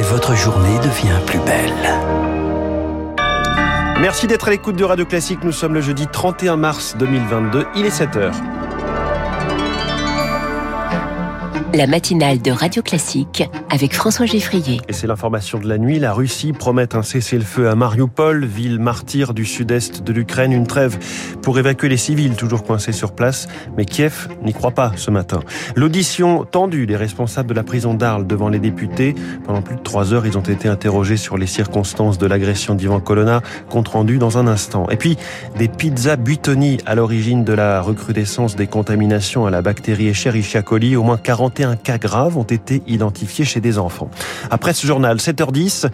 et votre journée devient plus belle. Merci d'être à l'écoute de Radio Classique. Nous sommes le jeudi 31 mars 2022. Il est 7h. La matinale de Radio Classique avec François Geffrier. Et c'est l'information de la nuit. La Russie promet un cessez-le-feu à Mariupol, ville martyre du sud-est de l'Ukraine, une trêve pour évacuer les civils toujours coincés sur place. Mais Kiev n'y croit pas ce matin. L'audition tendue des responsables de la prison d'Arles devant les députés. Pendant plus de trois heures, ils ont été interrogés sur les circonstances de l'agression d'Ivan Colonna, compte rendu dans un instant. Et puis, des pizzas Buitoni à l'origine de la recrudescence des contaminations à la bactérie Escherichia coli. Au moins 40 un cas graves ont été identifiés chez des enfants. Après ce journal, 7h10,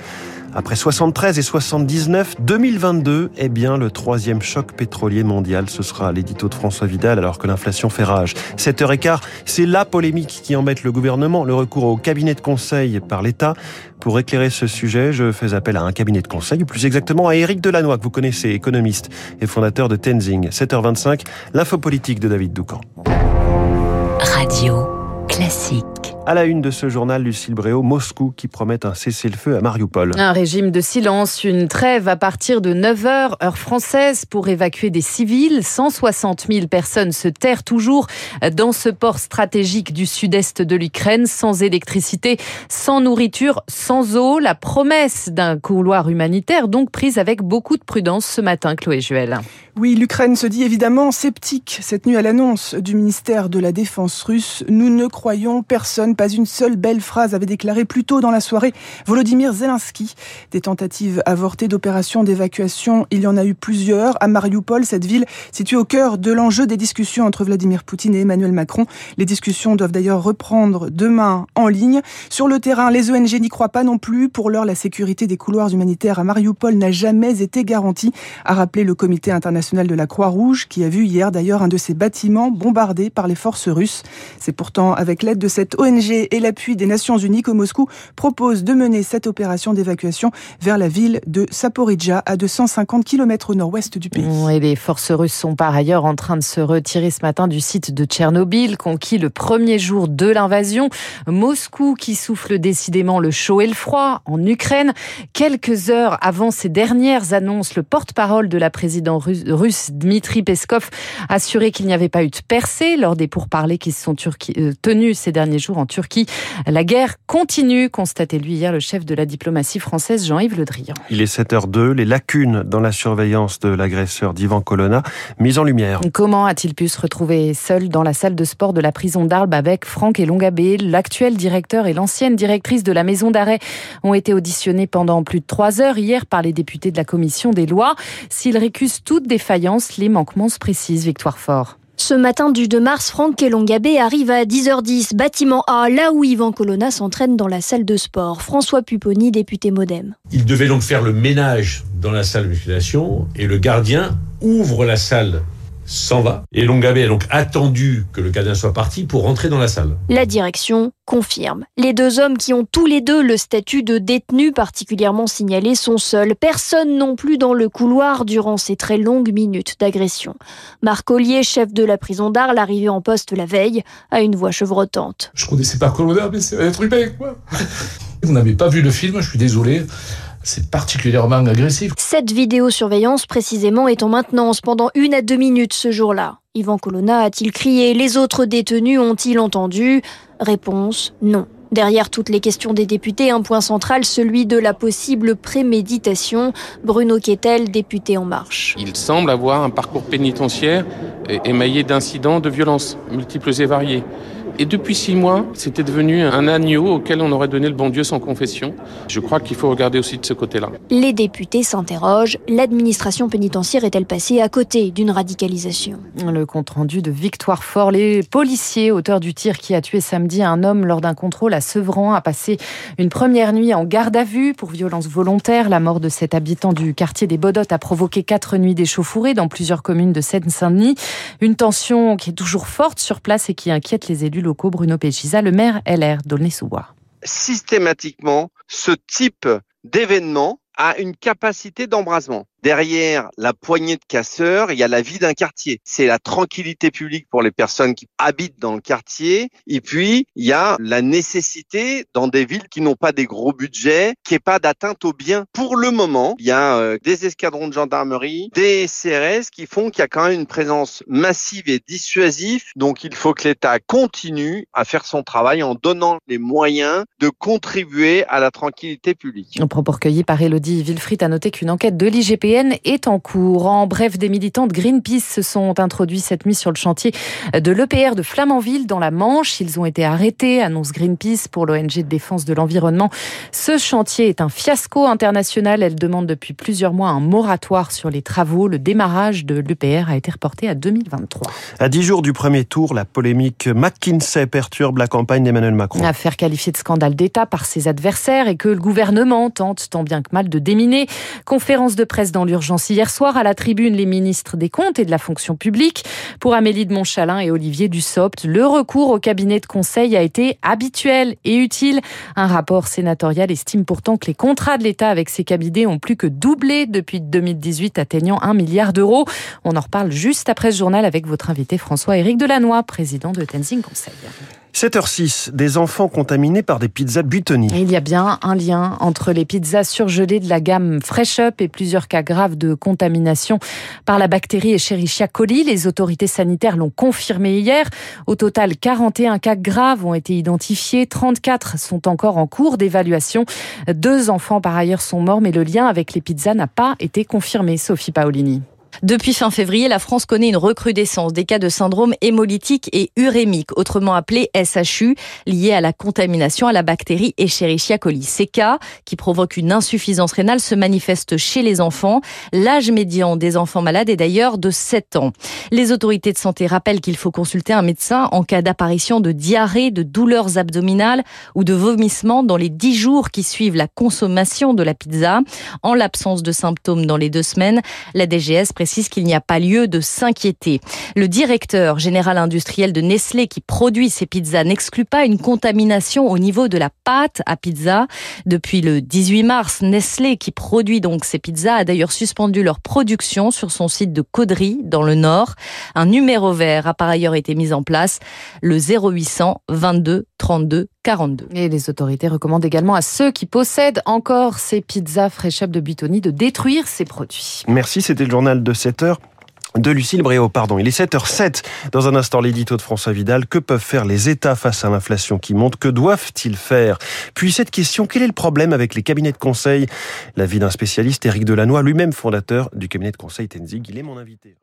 après 73 et 79, 2022 est bien le troisième choc pétrolier mondial. Ce sera l'édito de François Vidal alors que l'inflation fait rage. 7h15, c'est la polémique qui embête le gouvernement, le recours au cabinet de conseil par l'État. Pour éclairer ce sujet, je fais appel à un cabinet de conseil, plus exactement à Éric Delannoy, que vous connaissez, économiste et fondateur de Tenzing. 7h25, l'info politique de David Doucan. Radio classique. À la une de ce journal, Lucille Bréau, Moscou qui promet un cessez-le-feu à Mariupol. Un régime de silence, une trêve à partir de 9h, heure française, pour évacuer des civils. 160 000 personnes se terrent toujours dans ce port stratégique du sud-est de l'Ukraine, sans électricité, sans nourriture, sans eau. La promesse d'un couloir humanitaire, donc prise avec beaucoup de prudence ce matin, Chloé Juel. Oui, l'Ukraine se dit évidemment sceptique cette nuit à l'annonce du ministère de la Défense russe. Nous ne croyons personne pas une seule belle phrase avait déclaré plus tôt dans la soirée Volodymyr Zelensky. Des tentatives avortées d'opérations d'évacuation, il y en a eu plusieurs. À Mariupol, cette ville située au cœur de l'enjeu des discussions entre Vladimir Poutine et Emmanuel Macron. Les discussions doivent d'ailleurs reprendre demain en ligne. Sur le terrain, les ONG n'y croient pas non plus. Pour l'heure, la sécurité des couloirs humanitaires à Mariupol n'a jamais été garantie, a rappelé le comité international de la Croix-Rouge, qui a vu hier d'ailleurs un de ses bâtiments bombardé par les forces russes. C'est pourtant avec l'aide de cette ONG et l'appui des Nations Unies que Moscou propose de mener cette opération d'évacuation vers la ville de Saporidja, à 250 km au nord-ouest du pays. Et les forces russes sont par ailleurs en train de se retirer ce matin du site de Tchernobyl, conquis le premier jour de l'invasion. Moscou qui souffle décidément le chaud et le froid en Ukraine. Quelques heures avant ces dernières annonces, le porte-parole de la présidente russe, Dmitri Peskov, assurait qu'il n'y avait pas eu de percée lors des pourparlers qui se sont euh, tenus ces derniers jours en Turquie. La guerre continue, constatait lui hier le chef de la diplomatie française Jean-Yves Le Drian. Il est 7h02, les lacunes dans la surveillance de l'agresseur d'Ivan Colonna mises en lumière. Comment a-t-il pu se retrouver seul dans la salle de sport de la prison d'Arles avec Franck et Longabé L'actuel directeur et l'ancienne directrice de la maison d'arrêt ont été auditionnés pendant plus de trois heures hier par les députés de la commission des lois? S'ils récusent toute défaillance, les manquements se précisent. Victoire Fort. Ce matin du 2 mars, Franck Elongabé arrive à 10h10, bâtiment A, là où Yvan Colonna s'entraîne dans la salle de sport. François Pupponi, député Modem. Il devait donc faire le ménage dans la salle de musculation et le gardien ouvre la salle s'en va. Et Longabé a donc attendu que le gardien soit parti pour rentrer dans la salle. La direction confirme. Les deux hommes qui ont tous les deux le statut de détenu particulièrement signalé sont seuls. Personne non plus dans le couloir durant ces très longues minutes d'agression. Marc Ollier, chef de la prison d'Arles, arrivé en poste la veille, a une voix chevrotante. Je connaissais pas Colonna, mais c'est un truc moi. Vous n'avez pas vu le film, je suis désolé c'est particulièrement agressif. Cette vidéosurveillance précisément est en maintenance pendant une à deux minutes ce jour-là. Yvan Colonna a-t-il crié Les autres détenus ont-ils entendu? Réponse non. Derrière toutes les questions des députés, un point central, celui de la possible préméditation. Bruno Quetel, député En Marche. Il semble avoir un parcours pénitentiaire émaillé d'incidents de violence multiples et variés. Et depuis six mois, c'était devenu un agneau auquel on aurait donné le bon Dieu sans confession. Je crois qu'il faut regarder aussi de ce côté-là. Les députés s'interrogent. L'administration pénitentiaire est-elle passée à côté d'une radicalisation? Le compte-rendu de Victoire Fort. Les policiers, auteurs du tir qui a tué samedi un homme lors d'un contrôle à Sevran, a passé une première nuit en garde à vue pour violence volontaire. La mort de cet habitant du quartier des Bodottes a provoqué quatre nuits d'échauffourée dans plusieurs communes de Seine-Saint-Denis. Une tension qui est toujours forte sur place et qui inquiète les élus Bruno Péchisa, le maire LR d'Aulnay-sous-Bois. Systématiquement, ce type d'événement a une capacité d'embrasement. Derrière la poignée de casseurs, il y a la vie d'un quartier. C'est la tranquillité publique pour les personnes qui habitent dans le quartier. Et puis, il y a la nécessité dans des villes qui n'ont pas des gros budgets, qu'il n'y pas d'atteinte aux biens. Pour le moment, il y a euh, des escadrons de gendarmerie, des CRS qui font qu'il y a quand même une présence massive et dissuasive. Donc, il faut que l'État continue à faire son travail en donnant les moyens de contribuer à la tranquillité publique. Propos par Elodie qu'une enquête de est en cours. En bref, des militants de Greenpeace se sont introduits cette nuit sur le chantier de l'EPR de Flamanville dans la Manche. Ils ont été arrêtés, annonce Greenpeace pour l'ONG de défense de l'environnement. Ce chantier est un fiasco international. Elle demande depuis plusieurs mois un moratoire sur les travaux. Le démarrage de l'EPR a été reporté à 2023. À dix jours du premier tour, la polémique McKinsey perturbe la campagne d'Emmanuel Macron. Affaire qualifiée de scandale d'État par ses adversaires et que le gouvernement tente tant bien que mal de déminer. Conférence de presse dans l'urgence hier soir à la tribune les ministres des Comptes et de la fonction publique. Pour Amélie de Montchalin et Olivier Dussopt, le recours au cabinet de conseil a été habituel et utile. Un rapport sénatorial estime pourtant que les contrats de l'État avec ces cabinets ont plus que doublé depuis 2018, atteignant un milliard d'euros. On en reparle juste après ce journal avec votre invité François-Éric Delannoy, président de Tenzing Conseil. 7h06, des enfants contaminés par des pizzas Butoni. Il y a bien un lien entre les pizzas surgelées de la gamme Fresh Up et plusieurs cas graves de contamination par la bactérie Escherichia coli. Les autorités sanitaires l'ont confirmé hier. Au total, 41 cas graves ont été identifiés. 34 sont encore en cours d'évaluation. Deux enfants par ailleurs sont morts, mais le lien avec les pizzas n'a pas été confirmé. Sophie Paolini. Depuis fin février, la France connaît une recrudescence des cas de syndrome hémolytique et urémique, autrement appelé SHU, liés à la contamination à la bactérie Escherichia coli. Ces cas, qui provoquent une insuffisance rénale, se manifestent chez les enfants. L'âge médian des enfants malades est d'ailleurs de 7 ans. Les autorités de santé rappellent qu'il faut consulter un médecin en cas d'apparition de diarrhée, de douleurs abdominales ou de vomissements dans les 10 jours qui suivent la consommation de la pizza. En l'absence de symptômes dans les deux semaines, la DGS précise qu'il n'y a pas lieu de s'inquiéter. Le directeur général industriel de Nestlé qui produit ces pizzas n'exclut pas une contamination au niveau de la pâte à pizza. Depuis le 18 mars, Nestlé qui produit donc ces pizzas a d'ailleurs suspendu leur production sur son site de Caudry dans le Nord. Un numéro vert a par ailleurs été mis en place, le 0800 22 32 42. Et les autorités recommandent également à ceux qui possèdent encore ces pizzas Fresh Up de Butoni de détruire ces produits. Merci, c'était le journal de 7 heures de Lucille Bréau, pardon. Il est 7h07. Dans un instant, l'édito de François Vidal. Que peuvent faire les États face à l'inflation qui monte? Que doivent-ils faire? Puis cette question, quel est le problème avec les cabinets de conseil? L'avis d'un spécialiste, Éric Delannoy, lui-même fondateur du cabinet de conseil Tenzig. Il est mon invité.